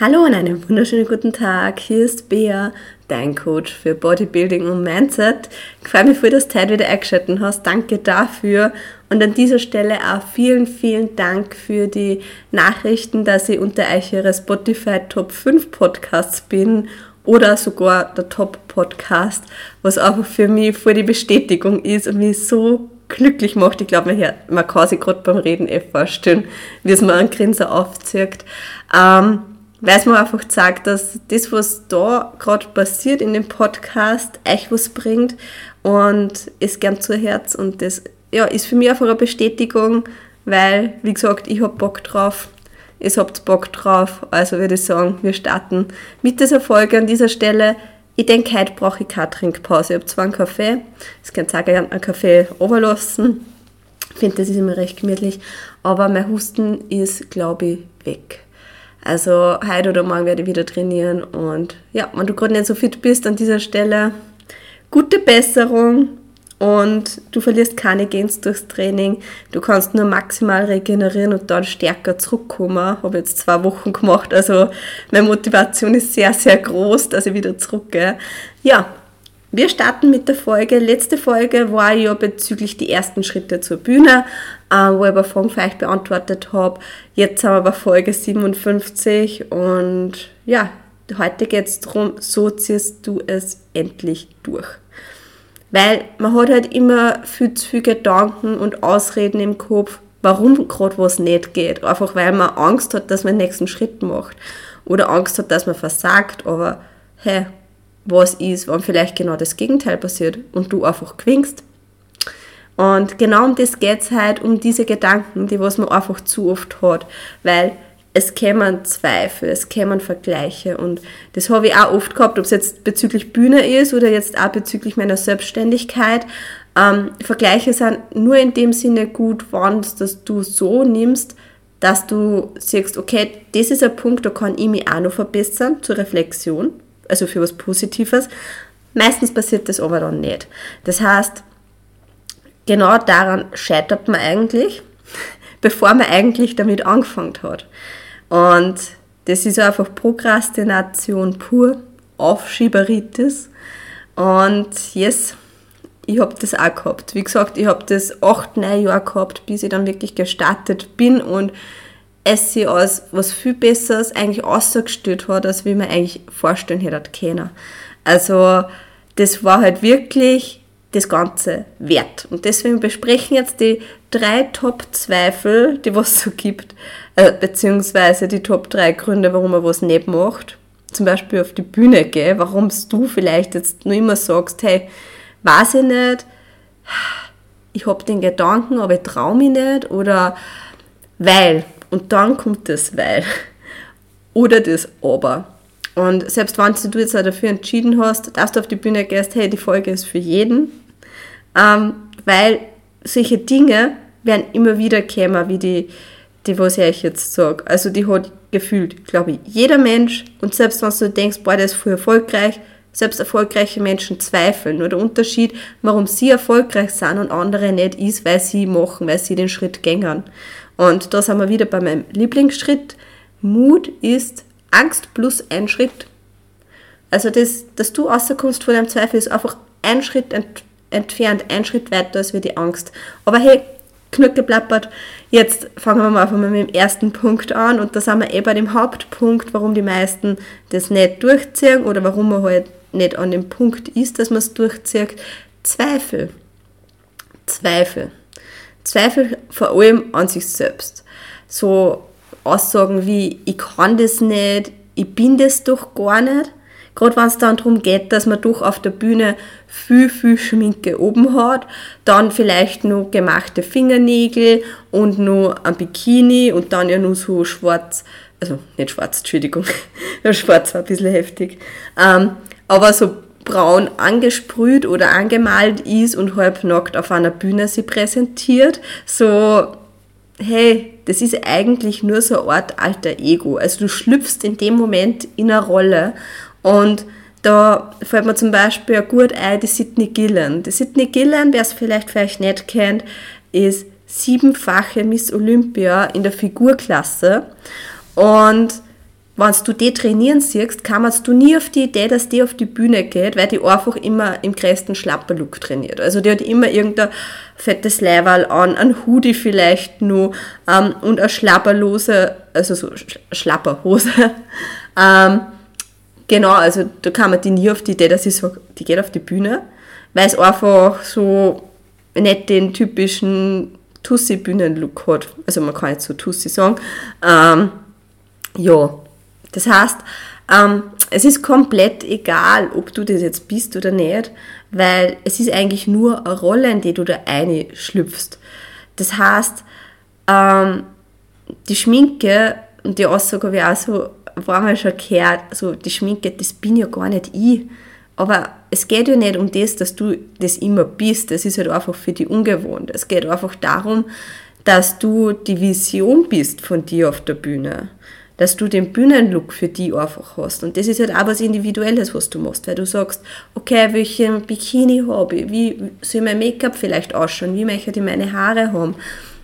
Hallo und einen wunderschönen guten Tag. Hier ist Bea, dein Coach für Bodybuilding und Mindset. Ich freue mich voll, dass du heute wieder eingeschaltet hast. Danke dafür. Und an dieser Stelle auch vielen, vielen Dank für die Nachrichten, dass ich unter euch ihre Spotify Top 5 Podcasts bin oder sogar der Top Podcast, was einfach für mich voll die Bestätigung ist und mich so glücklich macht. Ich glaube, man, man kann sich gerade beim Reden eh vorstellen, wie es mir einen Grinser aufzieht. Ähm, weil es mir einfach zeigt, dass das, was da gerade passiert in dem Podcast, euch was bringt und es gern zu Herz und das ja, ist für mich einfach eine Bestätigung, weil, wie gesagt, ich habe Bock drauf, ihr habt Bock drauf, also würde ich sagen, wir starten mit dieser Folge an dieser Stelle. Ich denke, heute brauche ich keine Trinkpause. Ich habe zwar einen Kaffee, könnt ihr gerne einen Kaffee overlassen. Ich finde, das ist immer recht gemütlich, aber mein Husten ist, glaube ich, weg. Also heute oder morgen werde ich wieder trainieren und ja, wenn du gerade nicht so fit bist an dieser Stelle, gute Besserung und du verlierst keine Gens durchs Training. Du kannst nur maximal regenerieren und dann stärker zurückkommen. Habe jetzt zwei Wochen gemacht, also meine Motivation ist sehr, sehr groß, dass ich wieder zurückgehe. Ja, wir starten mit der Folge. Letzte Folge war ja bezüglich die ersten Schritte zur Bühne, äh, wo ich aber Fragen für euch beantwortet habe. Jetzt haben wir bei Folge 57 und ja, heute geht es darum, so ziehst du es endlich durch. Weil man hat halt immer viel zu viele Gedanken und Ausreden im Kopf, warum gerade was nicht geht. Einfach weil man Angst hat, dass man den nächsten Schritt macht. Oder Angst hat, dass man versagt. Aber hey, was ist, wenn vielleicht genau das Gegenteil passiert und du einfach gewinnst. Und genau um das geht es halt, um diese Gedanken, die was man einfach zu oft hat, weil es kämen Zweifel, es kämen Vergleiche und das habe ich auch oft gehabt, ob es jetzt bezüglich Bühne ist oder jetzt auch bezüglich meiner Selbstständigkeit. Ähm, Vergleiche sind nur in dem Sinne gut, wann dass du so nimmst, dass du sagst, okay, das ist ein Punkt, da kann ich mich auch noch verbessern, zur Reflexion also für was Positives. Meistens passiert das aber dann nicht. Das heißt, genau daran scheitert man eigentlich, bevor man eigentlich damit angefangen hat. Und das ist einfach Prokrastination pur, Aufschieberitis. Und yes, ich habe das auch gehabt. Wie gesagt, ich habe das acht, neun Jahre gehabt, bis ich dann wirklich gestartet bin und es sich als was viel Besseres eigentlich ausgestellt hat, als wie man eigentlich vorstellen hätte können. Also das war halt wirklich das Ganze wert. Und deswegen besprechen jetzt die drei Top-Zweifel, die was so gibt, äh, beziehungsweise die Top 3 Gründe, warum man was nicht macht. Zum Beispiel auf die Bühne gehen, warum du vielleicht jetzt nur immer sagst, hey, weiß ich nicht, ich habe den Gedanken, aber ich traue mich nicht oder weil und dann kommt das Weil oder das Aber. Und selbst wenn du jetzt auch dafür entschieden hast, dass du auf die Bühne gehst, hey, die Folge ist für jeden, ähm, weil solche Dinge werden immer wieder kommen, wie die, die was ich jetzt sage. Also die hat gefühlt, glaube ich, jeder Mensch und selbst wenn du denkst, boah, der ist voll erfolgreich, selbst erfolgreiche Menschen zweifeln. Nur der Unterschied, warum sie erfolgreich sind und andere nicht, ist, weil sie machen, weil sie den Schritt gängern. Und da sind wir wieder bei meinem Lieblingsschritt. Mut ist Angst plus ein Schritt. Also das, dass du rauskommst von deinem Zweifel, ist einfach ein Schritt ent entfernt, ein Schritt weiter als wie die Angst. Aber hey, genug geplappert. Jetzt fangen wir mal einfach mal mit dem ersten Punkt an und da sind wir eh bei dem Hauptpunkt, warum die meisten das nicht durchziehen oder warum man halt nicht an dem Punkt ist, dass man es durchzieht. Zweifel. Zweifel. Zweifel vor allem an sich selbst. So Aussagen wie, ich kann das nicht, ich bin das doch gar nicht. Gerade wenn es dann darum geht, dass man doch auf der Bühne viel, viel Schminke oben hat, dann vielleicht nur gemachte Fingernägel und nur ein Bikini und dann ja nur so schwarz, also nicht schwarz, Entschuldigung, schwarz war ein bisschen heftig, ähm, aber so braun angesprüht oder angemalt ist und halbnackt auf einer Bühne sie präsentiert. So, hey, das ist eigentlich nur so eine Art alter Ego. Also du schlüpfst in dem Moment in eine Rolle und da fällt mir zum Beispiel gut ein, die Sydney Gillen. Die Sydney Gillen, wer es vielleicht vielleicht nicht kennt, ist siebenfache Miss Olympia in der Figurklasse und wenn du die trainieren siehst, kamst du nie auf die Idee, dass die auf die Bühne geht, weil die einfach immer im größten Schlapperlook trainiert. Also die hat immer irgendein fettes Leiberl an, ein Hoodie vielleicht nur ähm, und eine schlapperlose, also so Schlapperhose. ähm, genau, also da kam man die nie auf die Idee, dass sie so, die geht auf die Bühne, weil es einfach so nicht den typischen Tussi-Bühnen-Look hat. Also man kann jetzt so Tussi sagen. Ähm, ja, das heißt, ähm, es ist komplett egal, ob du das jetzt bist oder nicht, weil es ist eigentlich nur eine Rolle, in die du da einschlüpfst. Das heißt, ähm, die Schminke, und die Aussage habe ich auch so, war mal schon gehört, so die Schminke, das bin ja gar nicht ich. Aber es geht ja nicht um das, dass du das immer bist. Das ist halt einfach für die ungewohnt. Es geht einfach darum, dass du die Vision bist von dir auf der Bühne dass du den Bühnenlook für die einfach hast. Und das ist halt auch was Individuelles, was du machst, weil du sagst, okay, welchen Bikini habe ich, wie soll mein Make-up vielleicht ausschauen, wie möchte ich meine Haare haben.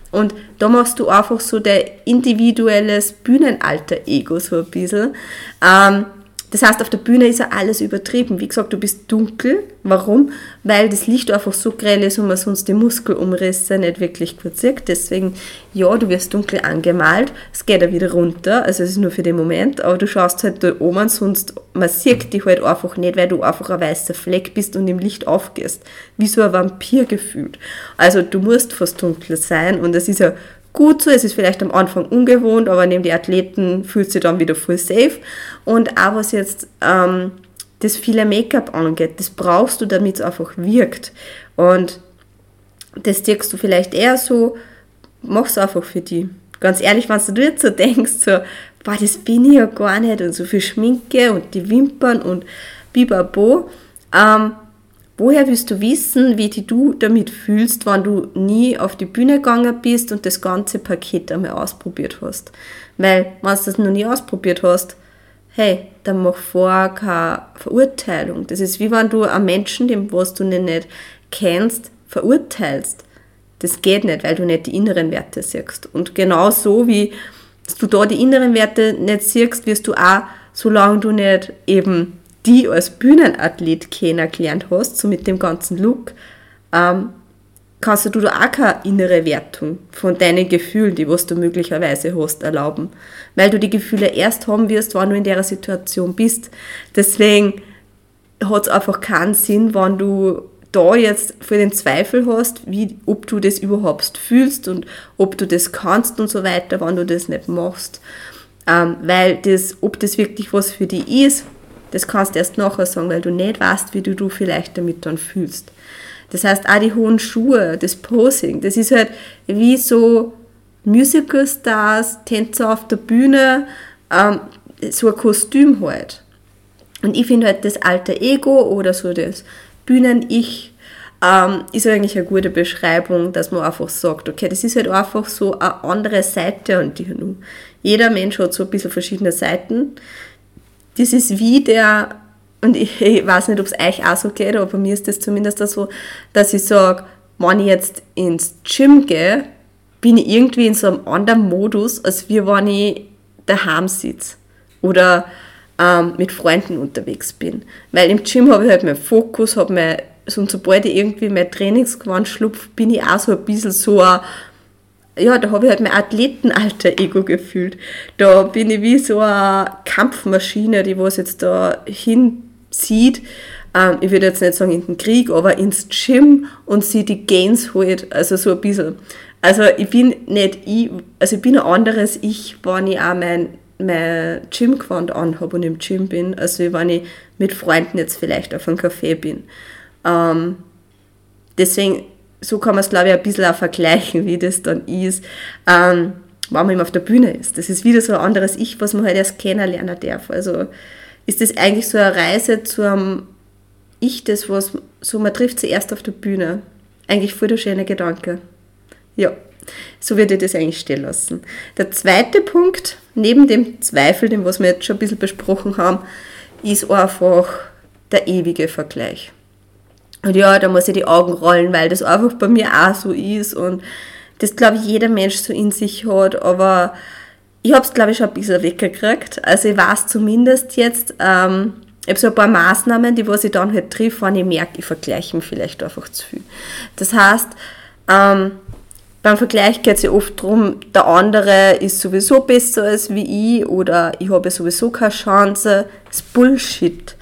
Und da machst du einfach so der individuelles Bühnenalter-Ego so ein bisschen. Ähm, das heißt, auf der Bühne ist ja alles übertrieben. Wie gesagt, du bist dunkel. Warum? Weil das Licht einfach so grell ist und man sonst die Muskelumrisse nicht wirklich gut sieht. Deswegen, ja, du wirst dunkel angemalt. Es geht ja wieder runter. Also es ist nur für den Moment. Aber du schaust halt da oben, sonst, man sieht dich halt einfach nicht, weil du einfach ein weißer Fleck bist und im Licht aufgehst. Wie so ein Vampir gefühlt. Also du musst fast dunkel sein und es ist ja gut so. Es ist vielleicht am Anfang ungewohnt, aber neben die Athleten fühlt sich dann wieder voll safe. Und auch was jetzt ähm, das viele Make-up angeht, das brauchst du, damit es einfach wirkt. Und das siehst du vielleicht eher so, mach es einfach für die. Ganz ehrlich, wenn du jetzt so denkst, so, boah, das bin ich ja gar nicht und so viel Schminke und die Wimpern und bibabo, ähm, woher willst du wissen, wie du damit fühlst, wenn du nie auf die Bühne gegangen bist und das ganze Paket einmal ausprobiert hast? Weil, wenn du das noch nie ausprobiert hast, hey, dann mach vor keine Verurteilung. Das ist wie wenn du einen Menschen, dem was du nicht kennst, verurteilst. Das geht nicht, weil du nicht die inneren Werte siehst. Und genau so wie du da die inneren Werte nicht siehst, wirst du auch, solange du nicht eben die als Bühnenathlet kennengelernt hast, so mit dem ganzen Look, ähm, kannst du da auch keine innere Wertung von deinen Gefühlen, die was du möglicherweise hast, erlauben. Weil du die Gefühle erst haben wirst, wenn du in der Situation bist. Deswegen hat es einfach keinen Sinn, wenn du da jetzt für den Zweifel hast, wie, ob du das überhaupt fühlst und ob du das kannst und so weiter, wenn du das nicht machst. Ähm, weil das, ob das wirklich was für dich ist, das kannst du erst nachher sagen, weil du nicht weißt, wie du, du vielleicht damit dann fühlst. Das heißt, auch die hohen Schuhe, das Posing, das ist halt wie so Musicalstars, Tänzer auf der Bühne, ähm, so ein Kostüm halt. Und ich finde halt das alte Ego oder so das Bühnen-Ich ähm, ist eigentlich eine gute Beschreibung, dass man einfach sagt, okay, das ist halt einfach so eine andere Seite und die jeder Mensch hat so ein bisschen verschiedene Seiten. Das ist wie der und ich, ich weiß nicht, ob es euch auch so geht, aber bei mir ist das zumindest so, dass ich sage, wenn ich jetzt ins Gym gehe, bin ich irgendwie in so einem anderen Modus, als wie wenn ich daheim sitze oder ähm, mit Freunden unterwegs bin. Weil im Gym habe ich halt meinen Fokus, habe mein, und sobald ich irgendwie mein Trainingsgewand schlupfe, bin ich auch so ein bisschen so ein, ja, da habe ich halt mein Athletenalter-Ego gefühlt. Da bin ich wie so eine Kampfmaschine, die was jetzt da hin sieht, ähm, ich würde jetzt nicht sagen in den Krieg, aber ins Gym und sie die Gains holt, also so ein bisschen. Also ich bin nicht ich, also ich bin ein anderes Ich, wenn ich auch mein, mein Gymgewand anhabe und im Gym bin, als wenn ich mit Freunden jetzt vielleicht auf einem Café bin. Ähm, deswegen, so kann man es glaube ich ein bisschen auch vergleichen, wie das dann ist, ähm, wenn man eben auf der Bühne ist. Das ist wieder so ein anderes Ich, was man halt erst kennenlernen darf. Also ist das eigentlich so eine Reise zu einem Ich, das was so man trifft zuerst auf der Bühne. Eigentlich voll der schöne Gedanke. Ja, so würde ich das eigentlich stehen lassen. Der zweite Punkt, neben dem Zweifel, dem was wir jetzt schon ein bisschen besprochen haben, ist einfach der ewige Vergleich. Und ja, da muss ich die Augen rollen, weil das einfach bei mir auch so ist und das glaube ich jeder Mensch so in sich hat, aber ich habe es, glaube ich, schon ein bisschen weggekriegt. Also ich weiß zumindest jetzt, ähm, ich habe so ein paar Maßnahmen, die was ich dann halt triff, wenn ich merke, ich vergleiche mich vielleicht einfach zu viel. Das heißt, ähm, beim Vergleich geht es ja oft darum, der andere ist sowieso besser als wie ich oder ich habe sowieso keine Chance. Das ist Bullshit.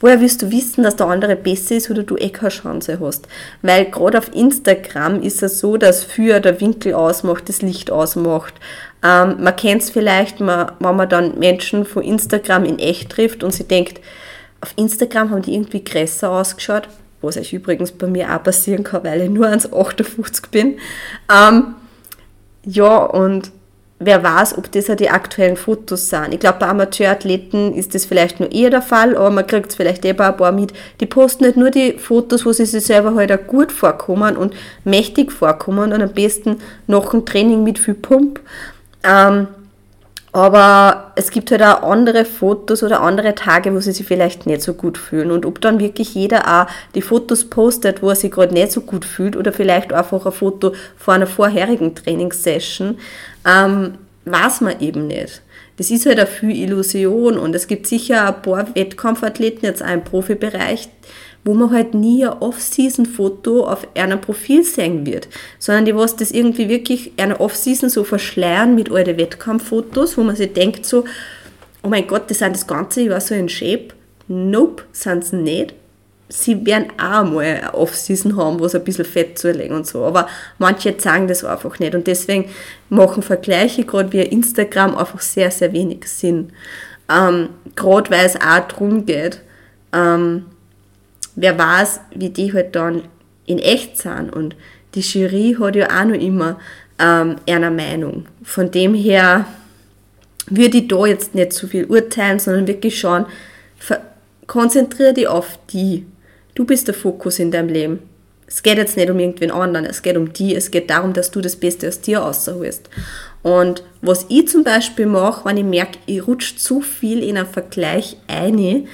Woher willst du wissen, dass der andere besser ist oder du eh keine Chance hast? Weil gerade auf Instagram ist es so, dass für der Winkel ausmacht, das Licht ausmacht. Ähm, man kennt es vielleicht, man, wenn man dann Menschen von Instagram in echt trifft und sie denkt, auf Instagram haben die irgendwie größer ausgeschaut, was euch übrigens bei mir auch passieren kann, weil ich nur 1,58 bin. Ähm, ja, und wer weiß, ob das ja die aktuellen Fotos sind. Ich glaube, bei Amateurathleten ist das vielleicht nur eher der Fall, aber man kriegt es vielleicht eh ein paar mit. Die posten nicht nur die Fotos, wo sie sich selber halt auch gut vorkommen und mächtig vorkommen und am besten noch ein Training mit viel Pump. Ähm, aber es gibt halt auch andere Fotos oder andere Tage, wo sie sich vielleicht nicht so gut fühlen. Und ob dann wirklich jeder auch die Fotos postet, wo er sich gerade nicht so gut fühlt oder vielleicht einfach ein Foto vor einer vorherigen Trainingssession, ähm, weiß man eben nicht. Das ist halt eine viel Illusion und es gibt sicher ein paar Wettkampfathleten jetzt auch im Profibereich, wo man halt nie ein Off-Season-Foto auf einem Profil sehen wird, sondern die, was das irgendwie wirklich eine Off-Season so verschleiern mit alten Wettkampffotos, wo man sich denkt so, oh mein Gott, das sind das ganze Jahr so in Shape. Nope, sind sie nicht. Sie werden auch mal eine Off-Season haben, wo sie ein bisschen Fett zulegen und so. Aber manche sagen das einfach nicht. Und deswegen machen Vergleiche, gerade via Instagram, einfach sehr, sehr wenig Sinn. Ähm, gerade weil es auch darum geht, ähm, wer weiß, wie die halt dann in echt sind. Und die Jury hat ja auch noch immer ähm, eine Meinung. Von dem her würde ich da jetzt nicht so viel urteilen, sondern wirklich schauen, konzentriere dich auf die. Du bist der Fokus in deinem Leben. Es geht jetzt nicht um irgendwen anderen, es geht um die, es geht darum, dass du das Beste aus dir rausholst. Und was ich zum Beispiel mache, wenn ich merke, ich rutsche zu viel in einen Vergleich ein,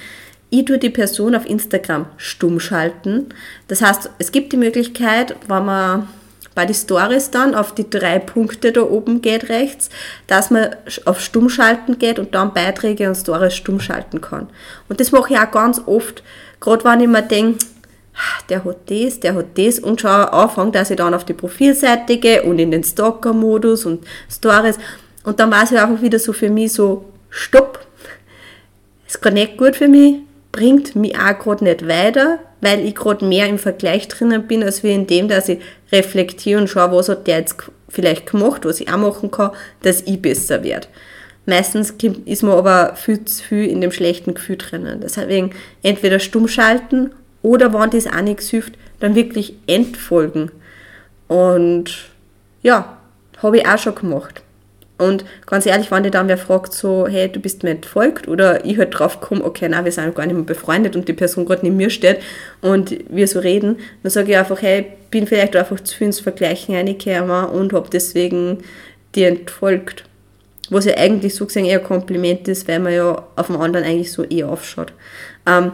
ich tue die Person auf Instagram stumm schalten. Das heißt, es gibt die Möglichkeit, wenn man bei den Stories dann auf die drei Punkte da oben geht rechts, dass man auf stumm schalten geht und dann Beiträge und Stories stumm schalten kann. Und das mache ich auch ganz oft, gerade wenn ich mir denke, der hat das, der hat das. Und schon anfange, dass ich dann auf die Profilseite gehe und in den Stalker-Modus und Stories. Und dann weiß ich einfach wieder so für mich so, stopp, ist gar nicht gut für mich, bringt mich auch gerade nicht weiter, weil ich gerade mehr im Vergleich drinnen bin, als wie in dem, dass ich reflektiere und schaue, was hat der jetzt vielleicht gemacht, was ich auch machen kann, dass ich besser werde. Meistens ist man aber viel zu viel in dem schlechten Gefühl drinnen. Deswegen entweder stumm schalten oder wenn das auch nichts hilft, dann wirklich entfolgen. Und ja, habe ich auch schon gemacht. Und ganz ehrlich, wenn dir dann wer fragt, so, hey, du bist mir entfolgt, oder ich halt drauf komme, okay, na, wir sind gar nicht mehr befreundet und die Person gerade neben mir steht und wir so reden, dann sage ich einfach, hey, bin vielleicht einfach zu viel ins Vergleichen reingekommen und habe deswegen dir entfolgt. Was ja eigentlich so gesehen eher ein Kompliment ist, weil man ja auf dem anderen eigentlich so eher aufschaut. Ähm,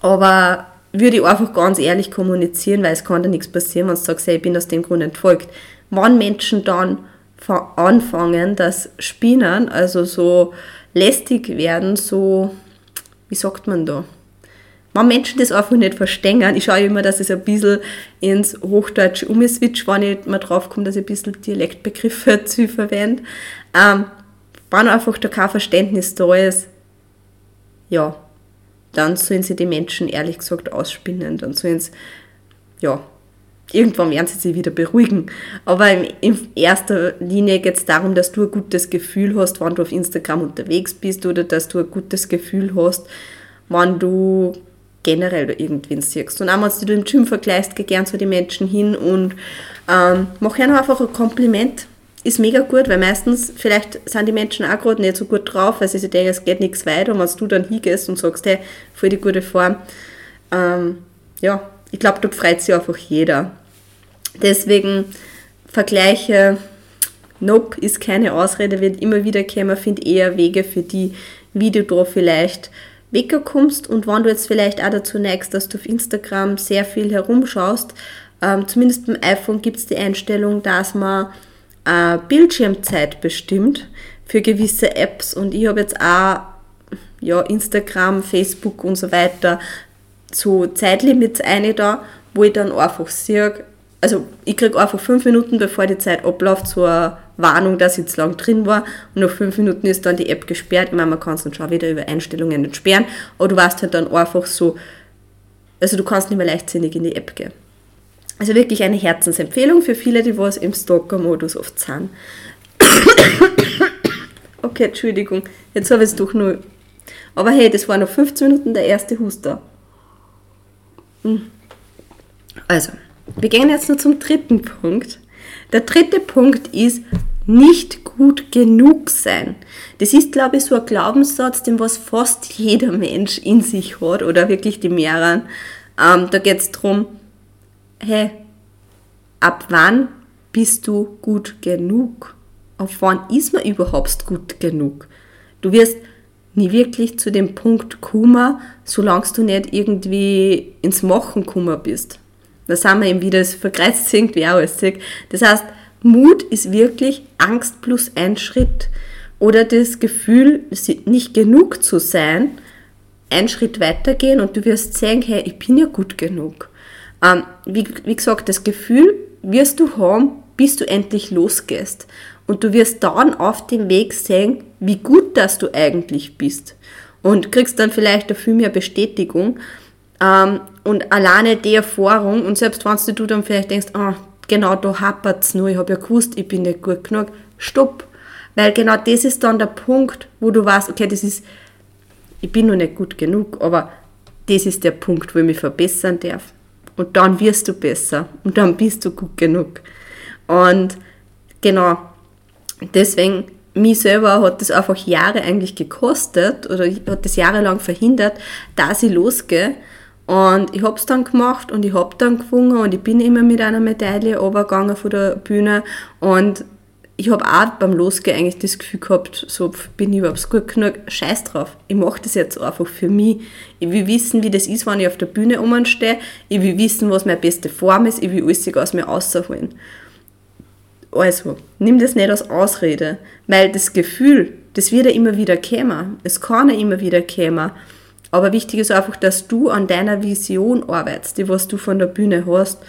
aber würde ich einfach ganz ehrlich kommunizieren, weil es kann da nichts passieren, wenn du sagst, hey, ich bin aus dem Grund entfolgt. Wenn Menschen dann anfangen, dass Spinnen, also so lästig werden, so, wie sagt man da? Wenn Menschen das einfach nicht verstehen, ich schaue immer, dass es ein bisschen ins Hochdeutsch umswitch, wenn ich mal drauf komme, dass ich ein bisschen Dialektbegriffe zu verwende. Ähm, wenn einfach da kein Verständnis da ist, ja, dann sollen sie die Menschen ehrlich gesagt ausspinnen, dann sollen sie, ja, irgendwann werden sie sich wieder beruhigen. Aber in erster Linie geht es darum, dass du ein gutes Gefühl hast, wenn du auf Instagram unterwegs bist oder dass du ein gutes Gefühl hast, wenn du generell da irgendwen siehst. Und auch wenn du im Gym vergleichst, geh gern zu den Menschen hin und ähm, mach ihnen einfach ein Kompliment. Ist mega gut, weil meistens vielleicht sind die Menschen auch gerade nicht so gut drauf, weil sie sich denken, es geht nichts weiter. Und wenn du dann hingehst und sagst, hey, voll die gute Form, ähm, ja, ich glaube, dort freut sich einfach jeder. Deswegen Vergleiche, nope, ist keine Ausrede, wird immer wieder kommen, finde eher Wege für die, wie du da vielleicht wegkommst und wenn du jetzt vielleicht auch dazu neigst, dass du auf Instagram sehr viel herumschaust, ähm, zumindest beim iPhone gibt es die Einstellung, dass man äh, Bildschirmzeit bestimmt. für gewisse Apps und ich habe jetzt auch ja, Instagram, Facebook und so weiter so Zeitlimits eine da, wo ich dann einfach sehe, also ich kriege einfach fünf Minuten, bevor die Zeit abläuft, so eine Warnung, dass ich zu lang drin war und nach fünf Minuten ist dann die App gesperrt. Ich meine, man kann es dann schon wieder über Einstellungen entsperren, aber du weißt halt dann einfach so, also du kannst nicht mehr leichtsinnig in die App gehen. Also wirklich eine Herzensempfehlung für viele, die was im Stalker-Modus oft sind. okay, Entschuldigung, jetzt habe ich es doch nur. Aber hey, das war noch 15 Minuten der erste Huster. Hm. Also, wir gehen jetzt nur zum dritten Punkt. Der dritte Punkt ist nicht gut genug sein. Das ist, glaube ich, so ein Glaubenssatz, den was fast jeder Mensch in sich hat oder wirklich die mehreren. Ähm, da geht es darum, hey, ab wann bist du gut genug? Auf wann ist man überhaupt gut genug? Du wirst nie wirklich zu dem Punkt kommen, solange du nicht irgendwie ins Machen gekommen bist. Da sind wir eben wieder, es verkreist irgendwie auch alles. Das heißt, Mut ist wirklich Angst plus ein Schritt. Oder das Gefühl, nicht genug zu sein, einen Schritt weitergehen und du wirst sehen, hey, ich bin ja gut genug. Ähm, wie, wie gesagt, das Gefühl wirst du haben, bis du endlich losgehst. Und du wirst dann auf dem Weg sehen, wie gut dass du eigentlich bist. Und kriegst dann vielleicht dafür mehr Bestätigung. Ähm, und alleine die Erfahrung, und selbst wenn du dann vielleicht denkst, ah, genau da hapert es nur, ich habe ja gewusst, ich bin nicht gut genug, stopp. Weil genau das ist dann der Punkt, wo du weißt, okay, das ist, ich bin noch nicht gut genug, aber das ist der Punkt, wo ich mich verbessern darf. Und dann wirst du besser und dann bist du gut genug. Und genau, deswegen, mich selber hat das einfach Jahre eigentlich gekostet oder hat das jahrelang verhindert, dass ich losgehe. Und ich habe es dann gemacht und ich habe dann gewungen und ich bin immer mit einer Medaille runtergegangen von der Bühne und ich habe auch beim Losgehen eigentlich das Gefühl gehabt, so bin ich überhaupt gut genug, scheiß drauf. Ich mache das jetzt einfach für mich. Ich will wissen, wie das ist, wenn ich auf der Bühne umstehe. Ich will wissen, was meine beste Form ist. Ich will alles aus mir rausholen. Also, nimm das nicht als Ausrede, weil das Gefühl, das wird ja immer wieder kommen. Es kann ja immer wieder kommen. Aber wichtig ist einfach, dass du an deiner Vision arbeitest, die was du von der Bühne hast,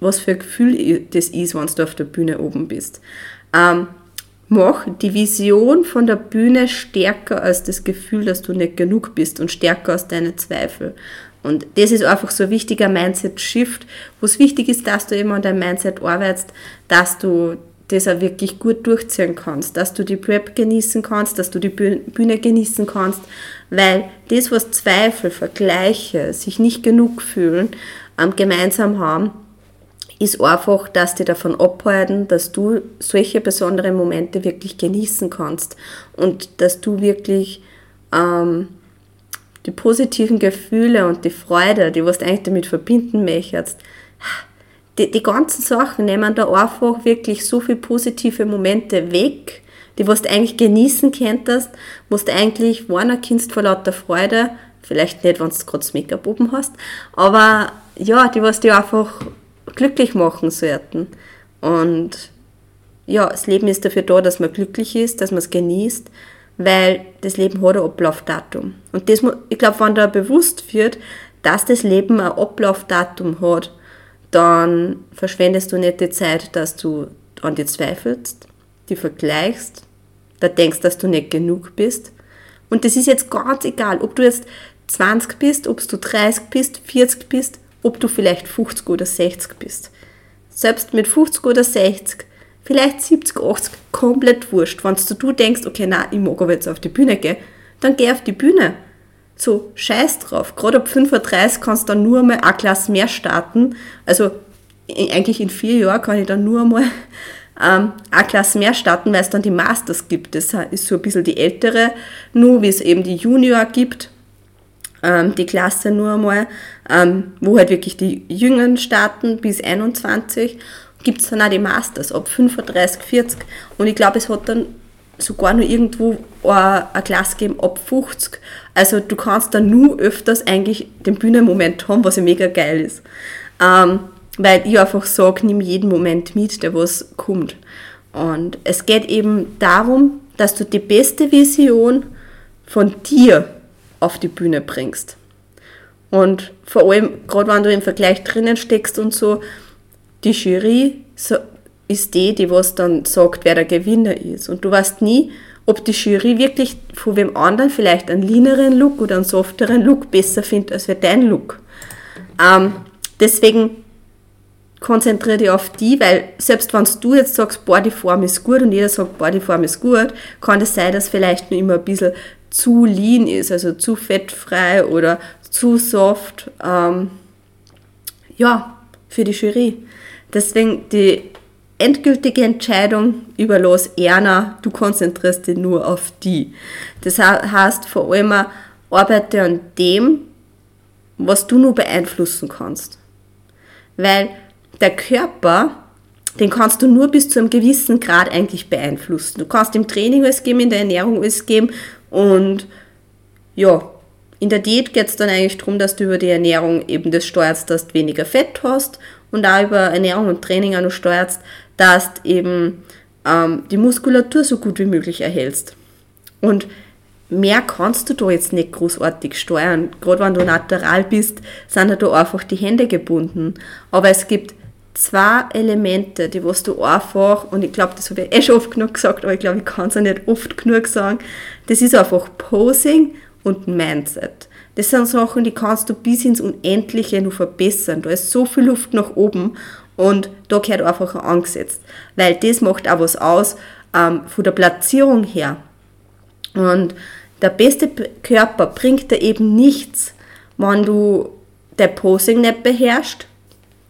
was für ein Gefühl das ist, wenn du auf der Bühne oben bist. Ähm, mach die Vision von der Bühne stärker als das Gefühl, dass du nicht genug bist und stärker als deine Zweifel. Und das ist einfach so ein wichtiger Mindset-Shift, wo es wichtig ist, dass du eben an deinem Mindset arbeitest, dass du das auch wirklich gut durchziehen kannst, dass du die Prep genießen kannst, dass du die Bühne genießen kannst, weil das, was Zweifel, Vergleiche, sich nicht genug fühlen, ähm, gemeinsam haben, ist einfach, dass die davon abhalten, dass du solche besonderen Momente wirklich genießen kannst und dass du wirklich ähm, die positiven Gefühle und die Freude, die was du eigentlich damit verbinden möchtest, die, die ganzen Sachen nehmen da einfach wirklich so viele positive Momente weg, die was du eigentlich genießen könntest, wo du eigentlich warnen kannst vor lauter Freude, vielleicht nicht, wenn du gerade das Make-up oben hast, aber ja, die was die einfach glücklich machen sollten. Und ja, das Leben ist dafür da, dass man glücklich ist, dass man es genießt weil das Leben hat ein Ablaufdatum. Und das, ich glaube, wenn da bewusst wird, dass das Leben ein Ablaufdatum hat, dann verschwendest du nicht die Zeit, dass du an dir zweifelst, die vergleichst, da denkst, dass du nicht genug bist. Und das ist jetzt ganz egal, ob du jetzt 20 bist, ob du 30 bist, 40 bist, ob du vielleicht 50 oder 60 bist. Selbst mit 50 oder 60 vielleicht 70, 80, komplett wurscht. Wenn du denkst, okay, na, ich mag aber jetzt auf die Bühne gehen, dann geh auf die Bühne. So, scheiß drauf. Gerade ab 35 kannst du dann nur mal eine Klasse mehr starten. Also eigentlich in vier Jahren kann ich dann nur mal ähm, eine Klasse mehr starten, weil es dann die Masters gibt. Das ist so ein bisschen die ältere, nur wie es eben die Junior gibt, ähm, die Klasse nur einmal, ähm, wo halt wirklich die Jüngeren starten bis 21 gibt es dann auch die Masters ab 35, 40. Und ich glaube, es hat dann sogar nur irgendwo eine Klasse gegeben ab 50. Also du kannst dann nur öfters eigentlich den Bühnenmoment haben, was ja mega geil ist. Ähm, weil ich einfach sage, nimm jeden Moment mit, der was kommt. Und es geht eben darum, dass du die beste Vision von dir auf die Bühne bringst. Und vor allem, gerade wenn du im Vergleich drinnen steckst und so, die Jury ist die, die was dann sagt, wer der Gewinner ist. Und du weißt nie, ob die Jury wirklich von wem anderen vielleicht einen leaneren Look oder einen softeren Look besser findet als dein Look. Ähm, deswegen konzentriere dich auf die, weil selbst wenn du jetzt sagst, Bodyform ist gut und jeder sagt, Bodyform ist gut, kann es das sein, dass vielleicht nur immer ein bisschen zu lean ist, also zu fettfrei oder zu soft. Ähm, ja, für die Jury. Deswegen die endgültige Entscheidung überlos Erna, du konzentrierst dich nur auf die. Das heißt vor allem arbeite an dem, was du nur beeinflussen kannst. Weil der Körper, den kannst du nur bis zu einem gewissen Grad eigentlich beeinflussen. Du kannst im Training alles geben, in der Ernährung alles geben und ja, in der Diät geht es dann eigentlich darum, dass du über die Ernährung eben das steuerst, dass du weniger Fett hast und auch über Ernährung und Training auch noch steuerst, dass du eben ähm, die Muskulatur so gut wie möglich erhältst. Und mehr kannst du da jetzt nicht großartig steuern. Gerade wenn du natural bist, sind da einfach die Hände gebunden. Aber es gibt zwei Elemente, die was du einfach, und ich glaube, das habe ich eh schon oft genug gesagt, aber ich glaube, ich kann es auch nicht oft genug sagen, das ist einfach Posing und Mindset. Das sind Sachen, die kannst du bis ins Unendliche nur verbessern. Da ist so viel Luft nach oben und da gehört einfach angesetzt. Weil das macht auch was aus ähm, von der Platzierung her. Und der beste Körper bringt dir eben nichts, wenn du dein Posing nicht beherrschst,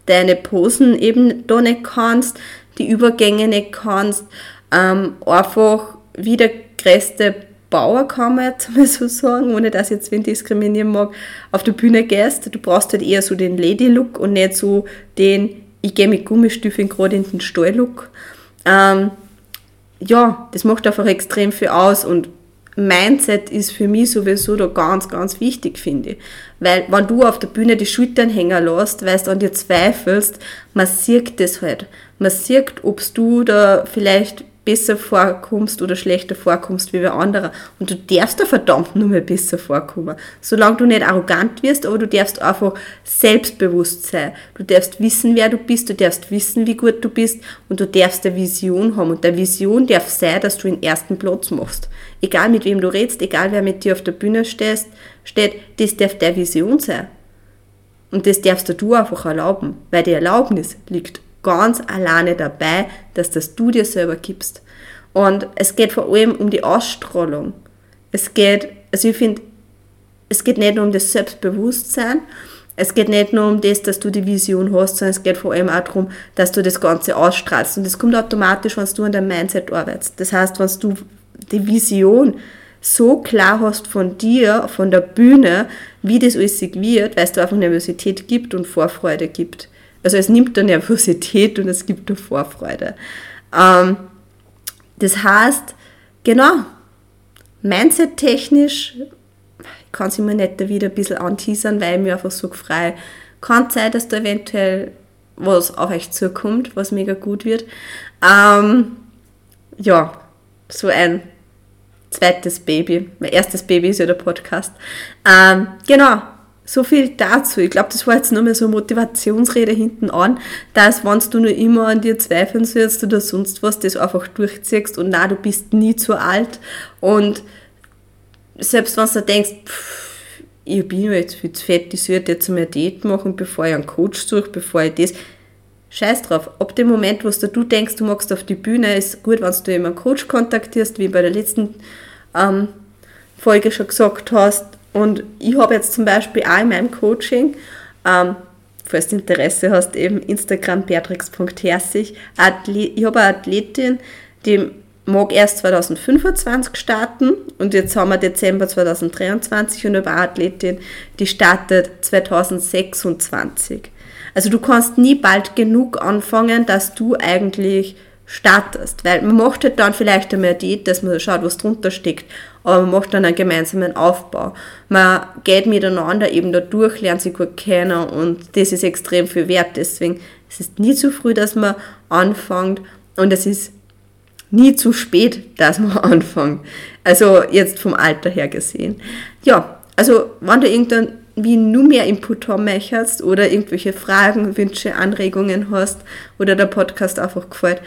deine Posen eben da nicht kannst, die Übergänge nicht kannst, ähm, einfach wie der größte Bauer, kann man jetzt mal so sagen, ohne dass ich jetzt wen diskriminieren mag, auf der Bühne gehst. Du brauchst halt eher so den Lady-Look und nicht so den ich gehe mit Gummistiefeln gerade in den Stall-Look. Ähm, ja, das macht einfach extrem viel aus und Mindset ist für mich sowieso da ganz, ganz wichtig, finde ich. Weil, wenn du auf der Bühne die Schultern hängen lässt, weil du an dir zweifelst, man sieht das halt. Man sieht, ob du da vielleicht besser vorkommst oder schlechter vorkommst wie bei anderen. Und du darfst da verdammt nur mal besser vorkommen. Solange du nicht arrogant wirst, aber du darfst einfach selbstbewusst sein. Du darfst wissen, wer du bist, du darfst wissen, wie gut du bist und du darfst eine Vision haben. Und der Vision darf sein, dass du den ersten Platz machst. Egal mit wem du redest, egal wer mit dir auf der Bühne stehst, steht, das darf der Vision sein. Und das darfst du einfach erlauben, weil die Erlaubnis liegt ganz alleine dabei, dass das du dir selber gibst. Und es geht vor allem um die Ausstrahlung. Es geht, also ich finde, es geht nicht nur um das Selbstbewusstsein, es geht nicht nur um das, dass du die Vision hast, sondern es geht vor allem auch darum, dass du das Ganze ausstrahlst. Und das kommt automatisch, wenn du an deinem Mindset arbeitest. Das heißt, wenn du die Vision so klar hast von dir, von der Bühne, wie das alles wird, weil es da einfach Nervosität gibt und Vorfreude gibt. Also es nimmt da Nervosität und es gibt da Vorfreude. Ähm, das heißt, genau, Mindset-technisch, ich kann es immer nicht wieder ein bisschen anteasern, weil ich mir einfach so frei kann sein, dass da eventuell was auf euch zukommt, was mega gut wird. Ähm, ja, so ein zweites Baby. Mein erstes Baby ist ja der Podcast. Ähm, genau, so viel dazu. Ich glaube, das war jetzt nur mehr so eine Motivationsrede hinten an, dass wenn du nur immer an dir zweifeln sollst oder sonst was, das einfach durchziehst und na, du bist nie zu alt. Und selbst wenn du denkst, pff, ich bin ja jetzt viel zu fett, ich sollte jetzt mehr Diät machen, bevor ich einen Coach suche, bevor ich das. Scheiß drauf. Ab dem Moment, wo du denkst, du magst auf die Bühne, ist gut, wenn du immer einen Coach kontaktierst, wie bei der letzten ähm, Folge schon gesagt hast, und ich habe jetzt zum Beispiel auch in meinem Coaching, ähm, falls du Interesse hast, eben Instagram beatrix.herzig, ich habe eine Athletin, die mag erst 2025 starten und jetzt haben wir Dezember 2023 und habe eine Athletin, die startet 2026. Also du kannst nie bald genug anfangen, dass du eigentlich startest, weil man macht halt dann vielleicht einmal Diät, dass man schaut, was drunter steckt aber man macht dann einen gemeinsamen Aufbau. Man geht miteinander eben da durch, lernt sich gut kennen und das ist extrem viel wert. Deswegen es ist nie zu früh, dass man anfängt und es ist nie zu spät, dass man anfängt. Also jetzt vom Alter her gesehen. Ja, also wenn du irgendwann wie nur mehr Input haben möchtest oder irgendwelche Fragen, Wünsche, Anregungen hast oder der Podcast einfach gefällt,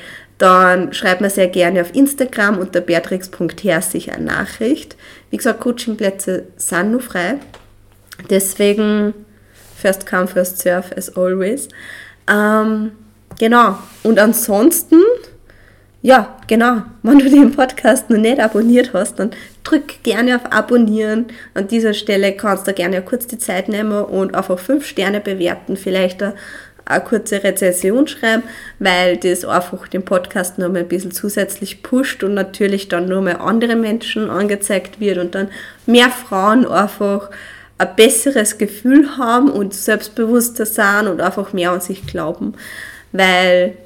dann schreib mir sehr gerne auf Instagram unter beatrix.herzig eine Nachricht. Wie gesagt, Coachingplätze sind noch frei. Deswegen first come, first serve as always. Ähm, genau. Und ansonsten ja, genau. Wenn du den Podcast noch nicht abonniert hast, dann drück gerne auf Abonnieren. An dieser Stelle kannst du gerne kurz die Zeit nehmen und einfach fünf Sterne bewerten, vielleicht eine, eine kurze Rezension schreiben, weil das einfach den Podcast noch mal ein bisschen zusätzlich pusht und natürlich dann nur mal andere Menschen angezeigt wird und dann mehr Frauen einfach ein besseres Gefühl haben und selbstbewusster sein und einfach mehr an sich glauben, weil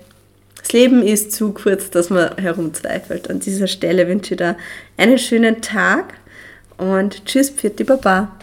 das Leben ist zu kurz, dass man herumzweifelt. An dieser Stelle wünsche ich dir einen schönen Tag und tschüss, Pfiat Baba.